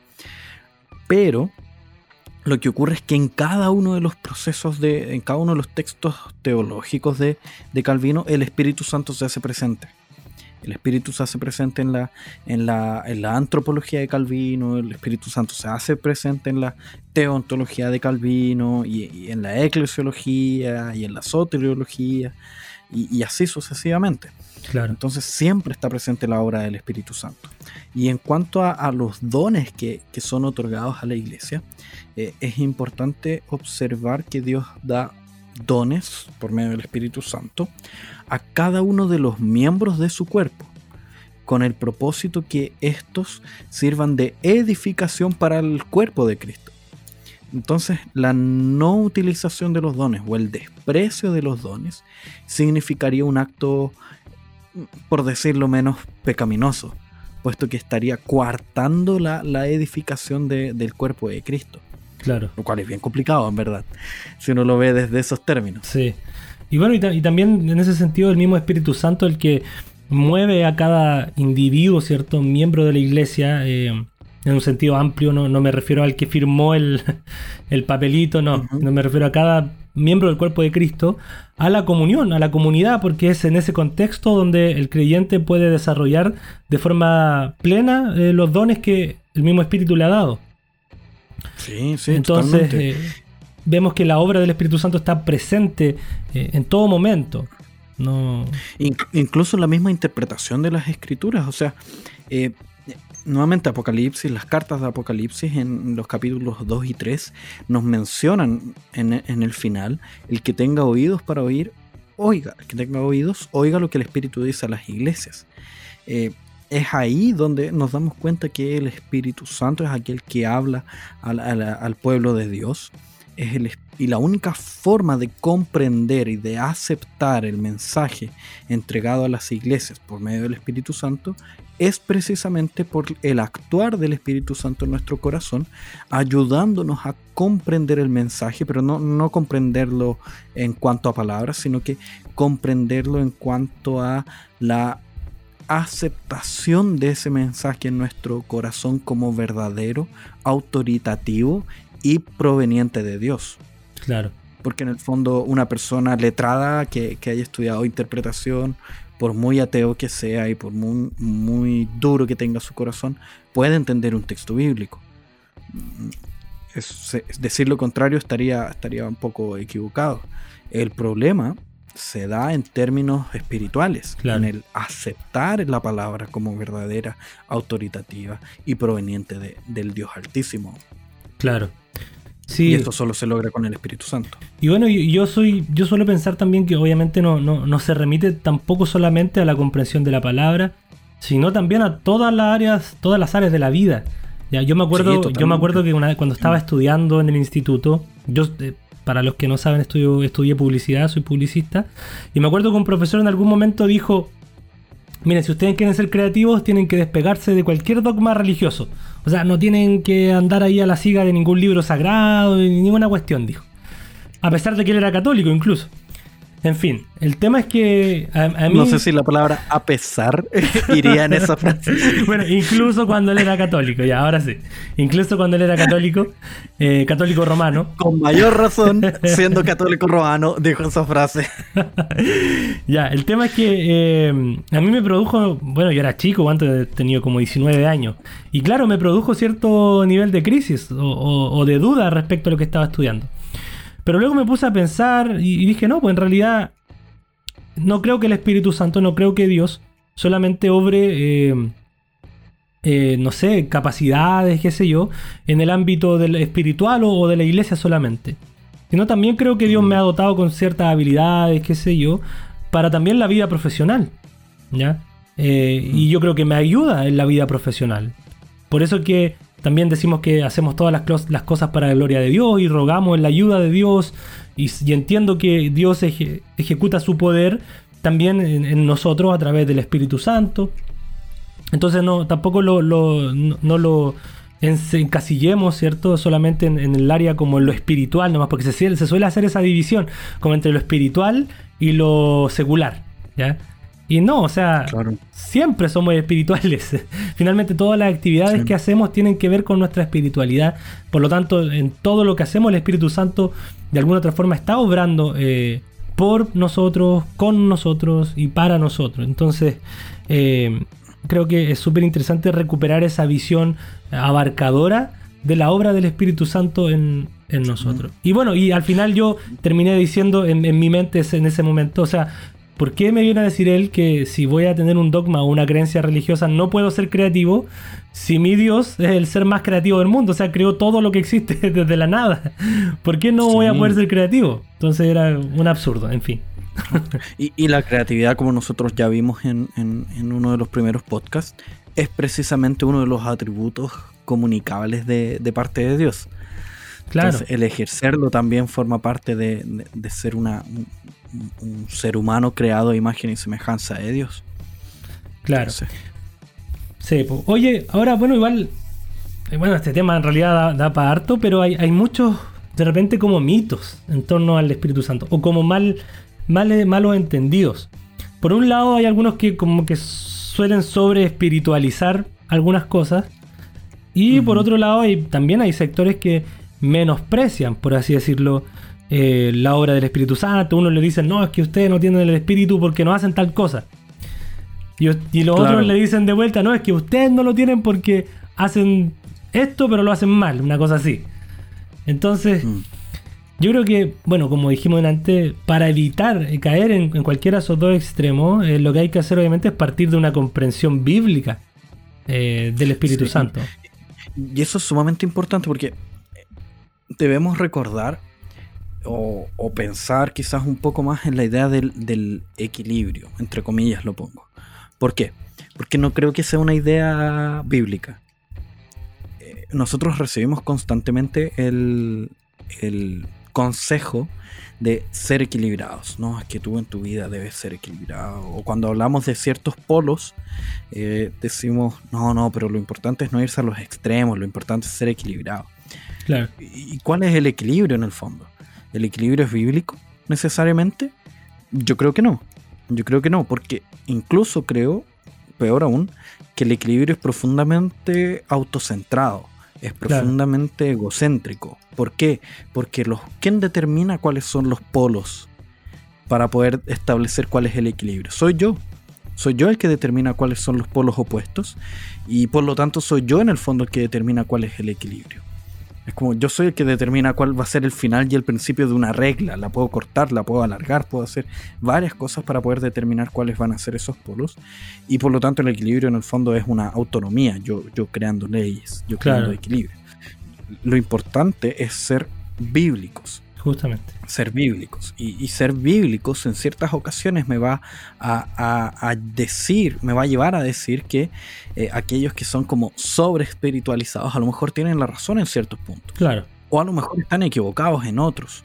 Pero lo que ocurre es que en cada uno de los procesos de, en cada uno de los textos teológicos de, de Calvino, el Espíritu Santo se hace presente. El Espíritu se hace presente en la, en, la, en la antropología de Calvino, el Espíritu Santo se hace presente en la teontología de Calvino, y, en la eclesiología, y en la soteriología, y, y así sucesivamente. Claro. Entonces siempre está presente la obra del Espíritu Santo. Y en cuanto a, a los dones que, que son otorgados a la iglesia, eh, es importante observar que Dios da dones por medio del Espíritu Santo a cada uno de los miembros de su cuerpo, con el propósito que estos sirvan de edificación para el cuerpo de Cristo. Entonces, la no utilización de los dones o el desprecio de los dones significaría un acto, por decirlo menos, pecaminoso, puesto que estaría coartando la, la edificación de- del cuerpo de Cristo, Claro. lo cual es bien complicado, en verdad, si uno lo ve desde esos términos. Sí. Y bueno, y, ta- y también en ese sentido el mismo Espíritu Santo el que mueve a cada individuo, ¿cierto? Miembro de la iglesia, eh, en un sentido amplio, no, no me refiero al que firmó el, el papelito, no, no me refiero a cada miembro del cuerpo de Cristo, a la comunión, a la comunidad, porque es en ese contexto donde el creyente puede desarrollar de forma plena eh, los dones que el mismo Espíritu le ha dado. Sí, sí. Entonces, eh, vemos que la obra del Espíritu Santo está presente eh, en todo momento. No... incluso en la misma interpretación de las escrituras. O sea, nuevamente Apocalipsis, las cartas de Apocalipsis en los capítulos 2 y 3 nos mencionan en, el final, el que tenga oídos para oír, oiga, el que tenga oídos, oiga lo que el Espíritu dice a las iglesias. Eh, es ahí donde nos damos cuenta que el Espíritu Santo es aquel que habla al, pueblo de Dios. Es el, y la única forma de comprender y de aceptar el mensaje entregado a las iglesias por medio del Espíritu Santo es precisamente por el actuar del Espíritu Santo en nuestro corazón, ayudándonos a comprender el mensaje, pero no, no comprenderlo en cuanto a palabras, sino que comprenderlo en cuanto a la aceptación de ese mensaje en nuestro corazón como verdadero, autoritativo y proveniente de Dios. Claro. Porque en el fondo una persona letrada que, que haya estudiado interpretación, por muy ateo que sea y por muy, muy duro que tenga su corazón, puede entender un texto bíblico. Es, decir lo contrario estaría, estaría un poco equivocado. El problema se da en términos espirituales, en el aceptar la palabra como verdadera, autoritativa y proveniente de, del Dios Altísimo. Claro. Sí. Y esto solo se logra con el Espíritu Santo. Y bueno, yo soy, yo suelo pensar también que obviamente no, no, se remite tampoco solamente a la comprensión de la palabra, sino también a todas las áreas, todas las áreas de la vida. Ya, yo me acuerdo, yo me acuerdo que una cuando estaba estudiando en el instituto, yo eh, para los que no saben, estudio, estudié publicidad, soy publicista, y me acuerdo que un profesor en algún momento dijo, miren, si ustedes quieren ser creativos, tienen que despegarse de cualquier dogma religioso. O sea, no tienen que andar ahí a la siga de ningún libro sagrado, ni ninguna cuestión, dijo. A pesar de que él era católico incluso. En fin, el tema es que a, mí... No sé si la palabra a pesar iría en esa frase. bueno, incluso cuando él era católico, ya, ahora sí. Incluso cuando él era católico, eh, católico romano. Con mayor razón, siendo católico romano, dijo esa frase. ya, el tema es que eh, a mí me produjo, bueno, yo era chico, antes he tenido como 19 años. Y claro, me produjo cierto nivel de crisis o de duda respecto a lo que estaba estudiando. Pero luego me puse a pensar y, dije, no, pues en realidad no creo que el Espíritu Santo, no creo que Dios solamente obre, eh, eh, no sé, capacidades, qué sé yo, en el ámbito del espiritual o, de la iglesia solamente. Sino también creo que Dios me ha dotado con ciertas habilidades, qué sé yo, para también la vida profesional. ¿Ya? Eh, y yo creo que me ayuda en la vida profesional. Por eso que también decimos que hacemos todas las, cosas para la gloria de Dios y rogamos en la ayuda de Dios. Y, entiendo que Dios ejecuta su poder también en, nosotros a través del Espíritu Santo. Entonces no, tampoco lo, no, lo encasillemos, ¿cierto? Solamente en, el área como en lo espiritual, nomás, porque se, se suele hacer esa división como entre lo espiritual y lo secular, ¿ya? Y no, o sea, siempre somos espirituales. Finalmente todas las actividades que hacemos tienen que ver con nuestra espiritualidad. Por lo tanto, en todo lo que hacemos el Espíritu Santo de alguna otra forma está obrando eh, por nosotros, con nosotros y para nosotros. Entonces, eh, creo que es súper interesante recuperar esa visión abarcadora de la obra del Espíritu Santo en, nosotros. Y bueno, y al final yo terminé diciendo en, en mi mente en ese momento, o sea, ¿Por qué me viene a decir él que si voy a tener un dogma o una creencia religiosa no puedo ser creativo si mi Dios es el ser más creativo del mundo? O sea, creó todo lo que existe desde la nada. ¿Por qué no voy a poder ser creativo? Entonces era un absurdo, en fin. y, la creatividad, como nosotros ya vimos en, uno de los primeros podcasts, es precisamente uno de los atributos comunicables de, parte de Dios. Claro. el ejercerlo también forma parte de, de ser una, un ser humano creado a imagen y semejanza de Dios. Claro. Sí. Oye, ahora, bueno, igual. Eh, bueno, este tema en realidad da, para harto, pero hay, muchos, de repente, como mitos en torno al Espíritu Santo, o como mal, mal, malos entendidos. Por un lado, hay algunos que, como que suelen sobre espiritualizar algunas cosas, y por otro lado, hay, también hay sectores que menosprecian, por así decirlo, eh, la obra del Espíritu Santo. Uno le dicen, no, es que ustedes no tienen el Espíritu porque no hacen tal cosa. Y, los otros le dicen de vuelta, no, es que ustedes no lo tienen porque hacen esto, pero lo hacen mal, una cosa así. Entonces, Mm. yo creo que, bueno, como dijimos antes, para evitar caer en, en cualquiera de esos dos extremos, eh, lo que hay que hacer obviamente es partir de una comprensión bíblica eh, del Espíritu Sí. Santo. Y eso es sumamente importante porque debemos recordar o, pensar quizás un poco más en la idea del, del equilibrio, entre comillas lo pongo. ¿Por qué? Porque no creo que sea una idea bíblica. Eh, Nosotros recibimos constantemente el, el consejo de ser equilibrados, ¿no? Es que tú en tu vida debes ser equilibrado. O cuando hablamos de ciertos polos, eh, decimos, no, no, pero lo importante es no irse a los extremos, lo importante es ser equilibrado. Claro. ¿Y cuál es el equilibrio en el fondo? ¿El equilibrio es bíblico necesariamente? Yo creo que no. Yo creo que no, porque incluso creo, peor aún, que el equilibrio es profundamente autocentrado, es Claro. profundamente egocéntrico. ¿Por qué? Porque los, ¿quién determina cuáles son los polos para poder establecer cuál es el equilibrio? Soy yo. Soy yo el que determina cuáles son los polos opuestos y por lo tanto soy yo en el fondo el que determina cuál es el equilibrio. Es como yo soy el que determina cuál va a ser el final y el principio de una regla. La puedo cortar, la puedo alargar, puedo hacer varias cosas para poder determinar cuáles van a ser esos polos. Y por lo tanto el equilibrio en el fondo es una autonomía, yo, yo creando leyes, yo creando equilibrio. Lo importante es ser bíblicos Justamente. ser bíblicos. Y, y ser bíblicos en ciertas ocasiones me va a, a- a decir, me va a llevar a decir que eh, aquellos que son como sobre espiritualizados a lo mejor tienen la razón en ciertos puntos. Claro. O a lo mejor están equivocados en otros.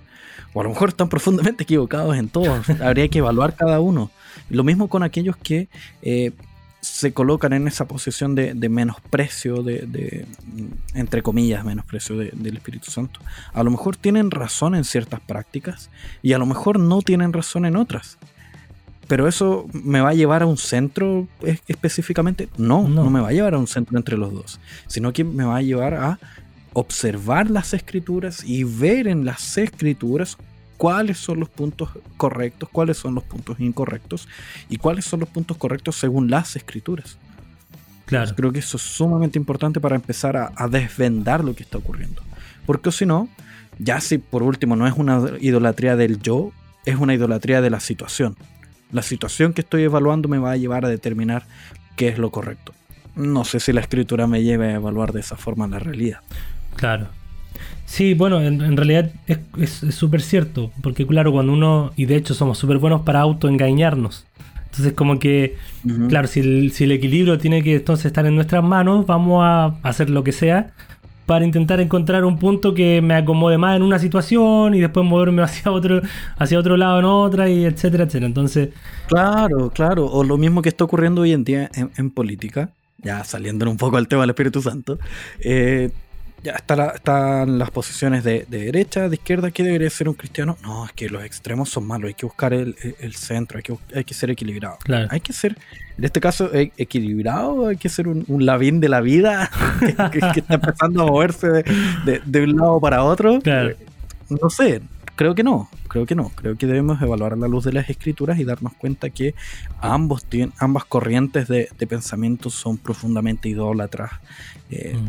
O a lo mejor están profundamente equivocados en todos. Habría que evaluar cada uno. Lo mismo con aquellos que eh, se colocan en esa posición de, de menosprecio, de, de, entre comillas, menosprecio de- del Espíritu Santo. A lo mejor tienen razón en ciertas prácticas y a lo mejor no tienen razón en otras. Pero eso me va a llevar a un centro es- específicamente. No, No. no, me va a llevar a un centro entre los dos, sino que me va a llevar a observar las escrituras y ver en las escrituras cuáles son los puntos correctos, cuáles son los puntos incorrectos y cuáles son los puntos correctos según las escrituras. Claro. Creo que eso es sumamente importante para empezar a, a desvendar lo que está ocurriendo. Porque si no, ya si por último no es una idolatría del yo, es una idolatría de la situación. La situación que estoy evaluando me va a llevar a determinar qué es lo correcto. No sé si la escritura me lleve a evaluar de esa forma la realidad. Claro. Sí, bueno, en, en realidad es- súper cierto, porque claro, cuando uno, y de hecho somos súper buenos para autoengañarnos. Entonces como que, Ujú. claro, si el, si el equilibrio tiene que entonces estar en nuestras manos, vamos a hacer lo que sea para intentar encontrar un punto que me acomode más en una situación y después moverme hacia otro, hacia otro lado en otra, y etcétera, etcétera. Entonces, Claro, claro. O lo mismo que está ocurriendo hoy en día en, en política, ya saliendo un poco al tema del Espíritu Santo, eh, ya está la- están las posiciones de, de derecha, de izquierda, ¿qué debería ser un cristiano? No, es que los extremos son malos, hay que buscar el, centro, hay que, hay que ser equilibrado. Claro. Hay que ser, en este caso, e- equilibrado, hay que ser un, un lavín de la vida que, que- que está empezando a moverse de, de- de un lado para otro. Claro. No sé, creo que no, creo que no. Creo que debemos evaluar a la luz de las escrituras y darnos cuenta que ambos tienen, ambas corrientes de, de pensamiento son profundamente idólatras, eh, mm,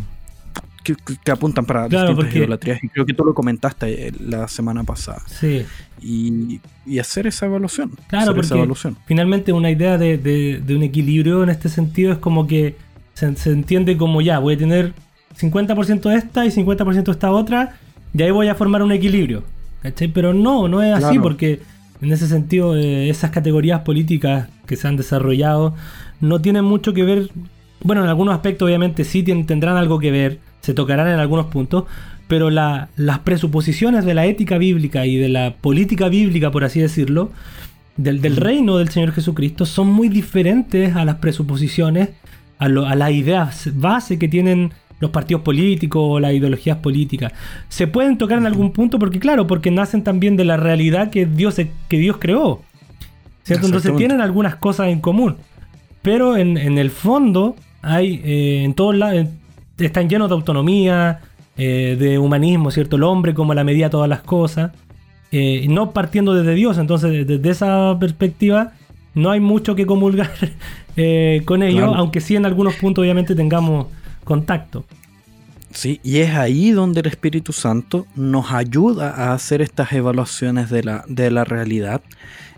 que, apuntan para Claro, distintas porque- idolatrías. Y creo que tú lo comentaste eh, la semana pasada. sí. Y, y hacer esa evaluación. Claro, hacer esa evaluación. finalmente una idea de, de- de un equilibrio en este sentido es como que se, se entiende como ya, voy a tener 50% de esta y 50% de esta otra, y ahí voy a formar un equilibrio. ¿cachai? Pero no, no es así, Claro. porque en ese sentido eh, esas categorías políticas que se han desarrollado no tienen mucho que ver, bueno, en algunos aspectos obviamente sí tendrán algo que ver, se tocarán en algunos puntos, pero la- las presuposiciones de la ética bíblica y de la política bíblica, por así decirlo, del, del reino del Señor Jesucristo son muy diferentes a las presuposiciones, a, lo- a las ideas base que tienen los partidos políticos o las ideologías políticas. Se pueden tocar en algún punto porque, claro, porque nacen también de la realidad que Dios, que Dios creó. ¿cierto? Entonces tienen algunas cosas en común. Pero en, en el fondo hay eh, en todos lados, están llenos de autonomía, eh, de humanismo, ¿cierto? El hombre como la medida de todas las cosas. eh, no partiendo desde Dios. Entonces, desde esa perspectiva, no hay mucho que comulgar eh, con ellos, Claro. aunque sí en algunos puntos obviamente tengamos contacto. Sí, y es ahí donde el Espíritu Santo nos ayuda a hacer estas evaluaciones de la, de la realidad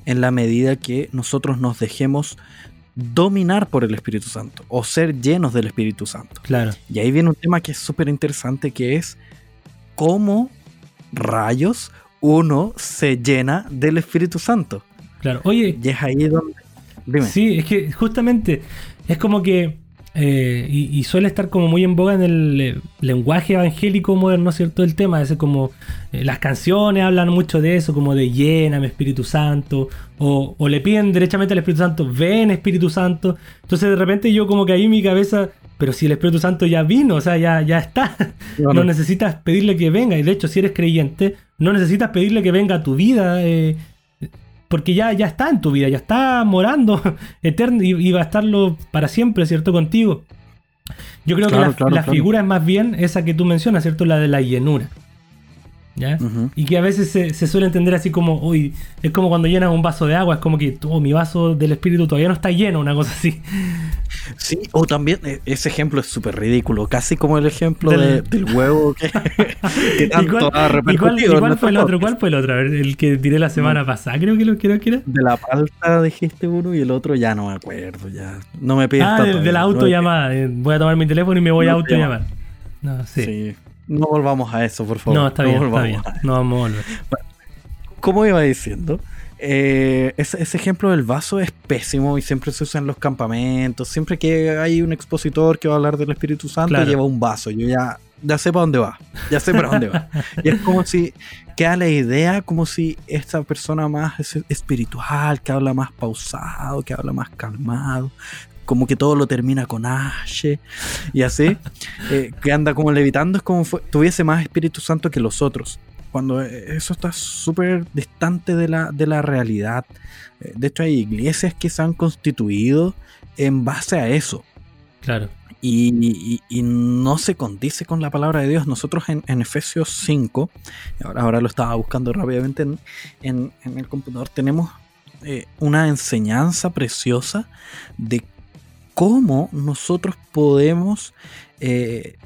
en la medida que nosotros nos dejemos dominar por el Espíritu Santo o ser llenos del Espíritu Santo. Claro. Y ahí viene un tema que es súper interesante que es cómo rayos uno se llena del Espíritu Santo. Claro. Oye. Y es ahí donde... Dime. Sí, es que justamente es como que eh, y, suele estar como muy en boga en el eh, lenguaje evangélico moderno, ¿cierto? El tema, es como eh, las canciones hablan mucho de eso, como de lléname Espíritu Santo, o, le piden derechamente al Espíritu Santo, ven Espíritu Santo. Entonces de repente yo como que ahí mi cabeza, pero si el Espíritu Santo ya vino, o sea, ya, ya está, no necesitas pedirle que venga, y de hecho si eres creyente, no necesitas pedirle que venga a tu vida porque ya, ya está en tu vida, ya está morando eterno y, va a estarlo para siempre, ¿cierto? Contigo. Yo creo que la, figura es más bien esa que tú mencionas, ¿cierto? La de la llenura. Y que a veces se, suele entender así como, uy, es como cuando llenas un vaso de agua, es como que oh, mi vaso del espíritu todavía no está lleno, una cosa así. Sí, o también eh, ese ejemplo es súper ridículo, casi como el ejemplo del, huevo que, tanto ha repercutido. ¿Y cuál, fue el otro? ¿Cuál fue el otro? el que tiré la semana pasada, creo que lo creo que era. De la palta dijiste uno y el otro ya no me acuerdo, ya no me pides Ah, de, la autollamada, eh, voy a tomar mi teléfono y me voy a autollamar. No, sí. sí. No volvamos a eso, por favor. No, está bien, no, está bien. no vamos a volver. como iba diciendo, eh, ese, ejemplo del vaso es pésimo y siempre se usa en los campamentos. Siempre que hay un expositor que va a hablar del Espíritu Santo, lleva un vaso. Yo ya, ya sé para dónde va. Ya sé para dónde va. Y es como si queda la idea como si esta persona más espiritual, que habla más pausado, que habla más calmado, como que todo lo termina con H y así, eh, que anda como levitando, es como si tuviese más Espíritu Santo que los otros. Cuando eh, eso está súper distante de la, de la realidad. Eh, de hecho, hay iglesias que se han constituido en base a eso. Claro. Y, no se condice con la palabra de Dios. Nosotros en, Efesios 5, ahora, ahora, lo estaba buscando rápidamente en, el computador, tenemos una enseñanza preciosa de cómo nosotros podemos, eh,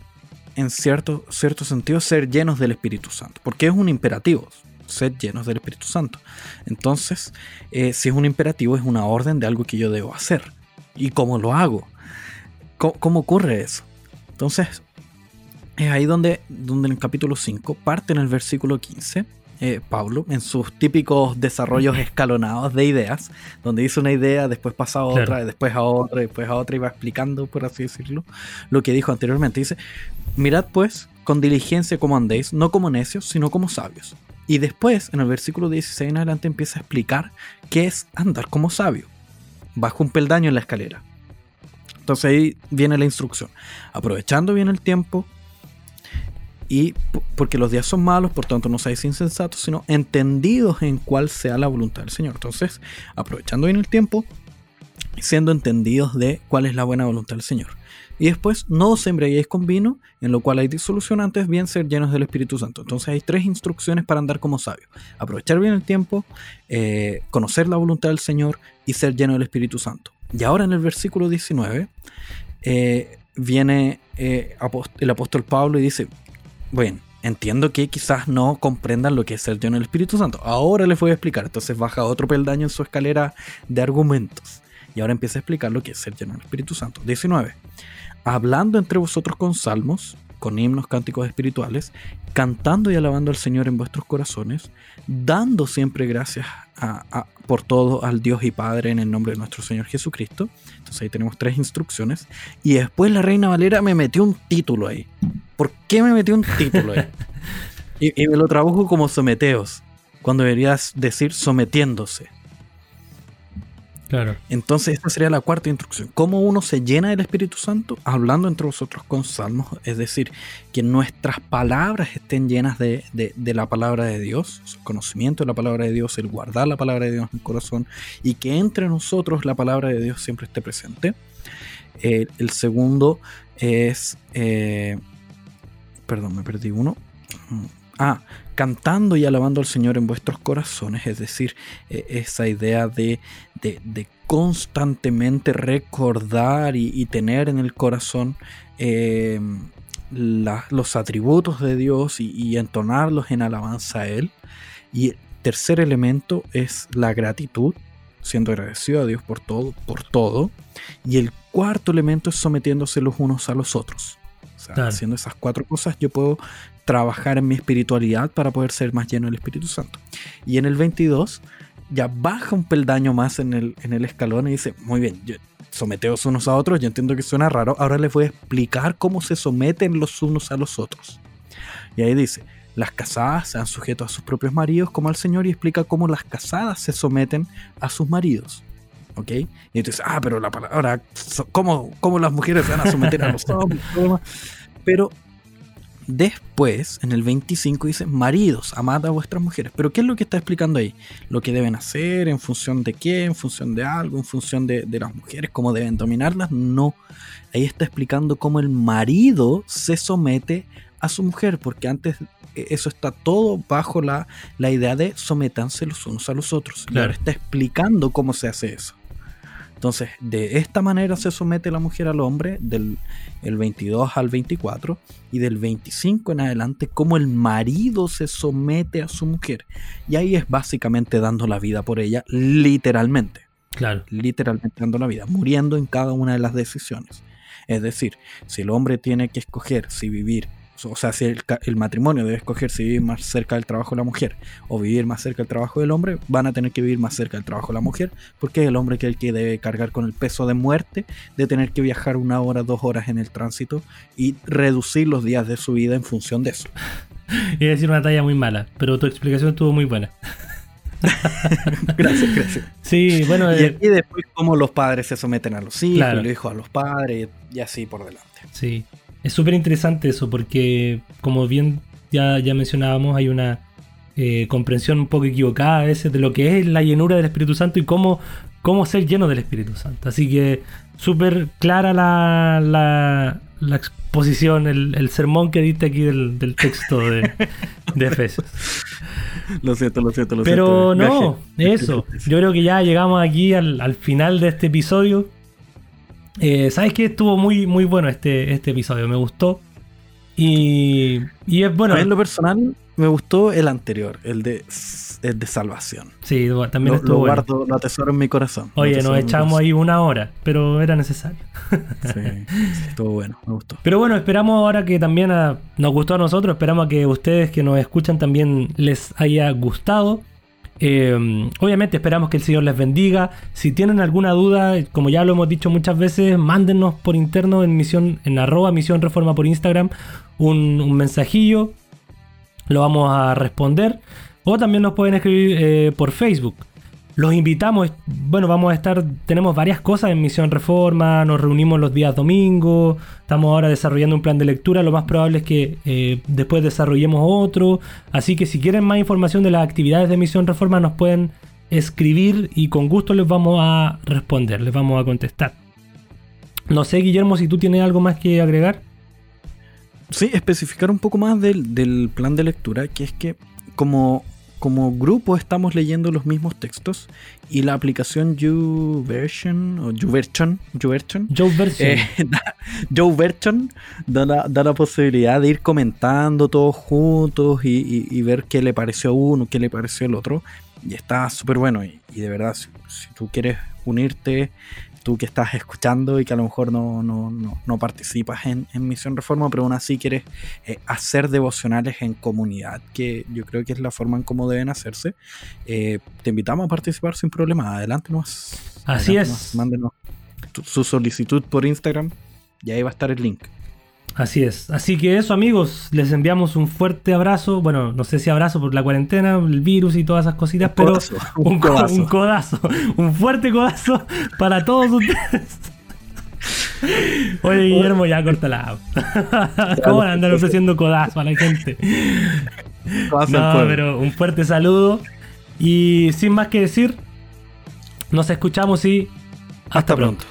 en cierto, cierto sentido, ser llenos del Espíritu Santo. Porque es un imperativo, ser llenos del Espíritu Santo. Entonces, eh, si es un imperativo, es una orden de algo que yo debo hacer. ¿Y cómo lo hago? ¿Cómo, ocurre eso? Entonces, es ahí donde, donde en el capítulo 5 parte en el versículo 15 eh, Pablo en sus típicos desarrollos escalonados de ideas, donde dice una idea, después pasa a otra, después a otra, después a otra, y va explicando, por así decirlo, lo que dijo anteriormente. Dice, mirad pues con diligencia como andéis, no como necios, sino como sabios. Y después, en el versículo 16 en adelante, empieza a explicar qué es andar como sabio. Bajo un peldaño en la escalera. Entonces ahí viene la instrucción. Aprovechando bien el tiempo, y porque los días son malos, por tanto no seáis insensatos, sino entendidos en cuál sea la voluntad del Señor. Entonces, aprovechando bien el tiempo, siendo entendidos de cuál es la buena voluntad del Señor. Y después, no os embriaguéis con vino, en lo cual hay disolución antes, bien ser llenos del Espíritu Santo. Entonces hay tres instrucciones para andar como sabios. Aprovechar bien el tiempo, eh, conocer la voluntad del Señor y ser lleno del Espíritu Santo. Y ahora en el versículo 19 eh, viene eh, el apóstol Pablo y dice, bueno, entiendo que quizás no comprendan lo que es ser lleno del Espíritu Santo. Ahora les voy a explicar. Entonces baja otro peldaño en su escalera de argumentos. Y ahora empieza a explicar lo que es ser lleno del Espíritu Santo. 19. Hablando entre vosotros con salmos, con himnos, cánticos espirituales, cantando y alabando al Señor en vuestros corazones, dando siempre gracias por todo al Dios y Padre en el nombre de nuestro Señor Jesucristo. Entonces ahí tenemos tres instrucciones. Y después la Reina Valera me metió un título ahí. ¿Por qué me metió un título ahí? y, y me lo trabajo como someteos, cuando deberías decir sometiéndose. Claro. Entonces, esta sería la cuarta instrucción. ¿Cómo uno se llena del Espíritu Santo? Hablando entre vosotros con salmos, es decir, que nuestras palabras estén llenas de, la palabra de Dios, el conocimiento de la palabra de Dios, el guardar la palabra de Dios en el corazón y que entre nosotros la palabra de Dios siempre esté presente. El segundo es. Eh, perdón, me perdí uno. Ah, cantando y alabando al Señor en vuestros corazones, es decir, e, esa idea de, constantemente recordar y, tener en el corazón eh, los atributos de Dios y, entonarlos en alabanza a Él. Y el tercer elemento es la gratitud, siendo agradecido a Dios por todo, por todo. Y el cuarto elemento es sometiéndose los unos a los otros. haciendo esas cuatro cosas yo puedo trabajar en mi espiritualidad para poder ser más lleno del Espíritu Santo. Y en el 22 ya baja un peldaño más en el, en el escalón y dice, muy bien, yo, someteos unos a otros, yo entiendo que suena raro, ahora les voy a explicar cómo se someten los unos a los otros. Y ahí dice, las casadas sean sujetos a sus propios maridos como al Señor y explica cómo las casadas se someten a sus maridos. ¿Ok? Y entonces, ah, pero la palabra, ¿cómo, cómo las mujeres se van a someter a los hombres? Pero Después, en el 25 dice, maridos, amad a vuestras mujeres. Pero ¿qué es lo que está explicando ahí? Lo que deben hacer, en función de qué, en función de algo, en función de, las mujeres, cómo deben dominarlas. No, ahí está explicando cómo el marido se somete a su mujer, porque antes e, eso está todo bajo la, la idea de sometanse los unos a los otros. Y ahora está explicando cómo se hace eso. Entonces, de esta manera se somete la mujer al hombre, del el 22 al 24, y del 25 en adelante, como el marido se somete a su mujer. Y ahí es básicamente dando la vida por ella, literalmente. Claro. Literalmente dando la vida, muriendo en cada una de las decisiones. Es decir, si el hombre tiene que escoger si vivir o sea, si el, matrimonio debe escoger si vivir más cerca del trabajo de la mujer o vivir más cerca del trabajo del hombre, van a tener que vivir más cerca del trabajo de la mujer, porque es el hombre que es el que debe cargar con el peso de muerte de tener que viajar una hora, dos horas en el tránsito y reducir los días de su vida en función de eso. Iba a decir una talla muy mala, pero tu explicación estuvo muy buena. gracias, gracias. Sí, bueno. Y, eh, después cómo los padres se someten a los hijos, los hijos a los padres y así por delante. Sí. Es súper interesante eso porque, como bien ya, ya mencionábamos, hay una eh, comprensión un poco equivocada a veces de lo que es la llenura del Espíritu Santo y cómo, cómo ser lleno del Espíritu Santo. Así que súper clara la, la, exposición, el, sermón que diste aquí del, texto de, de Efesios. Lo siento, lo siento, lo Pero no, eso. Yo creo que ya llegamos aquí al, al final de este episodio. Eh, ¿Sabes qué? Estuvo muy, muy bueno este, este episodio, me gustó. Y, y es bueno. en lo personal, me gustó el anterior, el de, el de salvación. Sí, también estuvo lo guardo, Lo atesoro en mi corazón. Oye, nos echamos ahí una hora, pero era necesario. sí, estuvo bueno, me gustó. Pero bueno, esperamos ahora que también nos gustó a nosotros, esperamos a que ustedes que nos escuchan también les haya gustado. Eh, obviamente esperamos que el Señor les bendiga. Si tienen alguna duda, como ya lo hemos dicho muchas veces, mándenos por interno en misión, en arroba misión reforma por Instagram, un mensajillo. Lo vamos a responder. O también nos pueden escribir eh, por Facebook. Los invitamos, bueno, vamos a estar, tenemos varias cosas en Misión Reforma, nos reunimos los días domingos, estamos ahora desarrollando un plan de lectura, lo más probable es que eh, después desarrollemos otro, así que si quieren más información de las actividades de Misión Reforma nos pueden escribir y con gusto les vamos a responder, les vamos a contestar. No sé, Guillermo, si tú tienes algo más que agregar. Sí, especificar un poco más del, del plan de lectura, que es que como como grupo estamos leyendo los mismos textos y la aplicación YouVersion o YouVersion, YouVersion, YouVersion, da, la, da la posibilidad de ir comentando todos juntos y, ver qué le pareció a uno, qué le pareció al otro. Y está súper bueno. Y, de verdad, si, tú quieres unirte tú que estás escuchando y que a lo mejor no, no, no, participas en, Misión Reforma, pero aún así quieres eh, hacer devocionales en comunidad, que yo creo que es la forma en cómo deben hacerse, eh, te invitamos a participar sin problema. Adelante más. Así es. mándenos su solicitud por Instagram y ahí va a estar el link. Así es. Así que eso, amigos, les enviamos un fuerte abrazo. Bueno, no sé si abrazo por la cuarentena, el virus y todas esas cositas, pero un, codazo. un codazo. Un fuerte codazo para todos ustedes. Oye, Guillermo, ya corta la ¿Cómo van a andar ofreciendo codazo a la gente? No, pero un fuerte saludo. Y sin más que decir, nos escuchamos y hasta, pronto.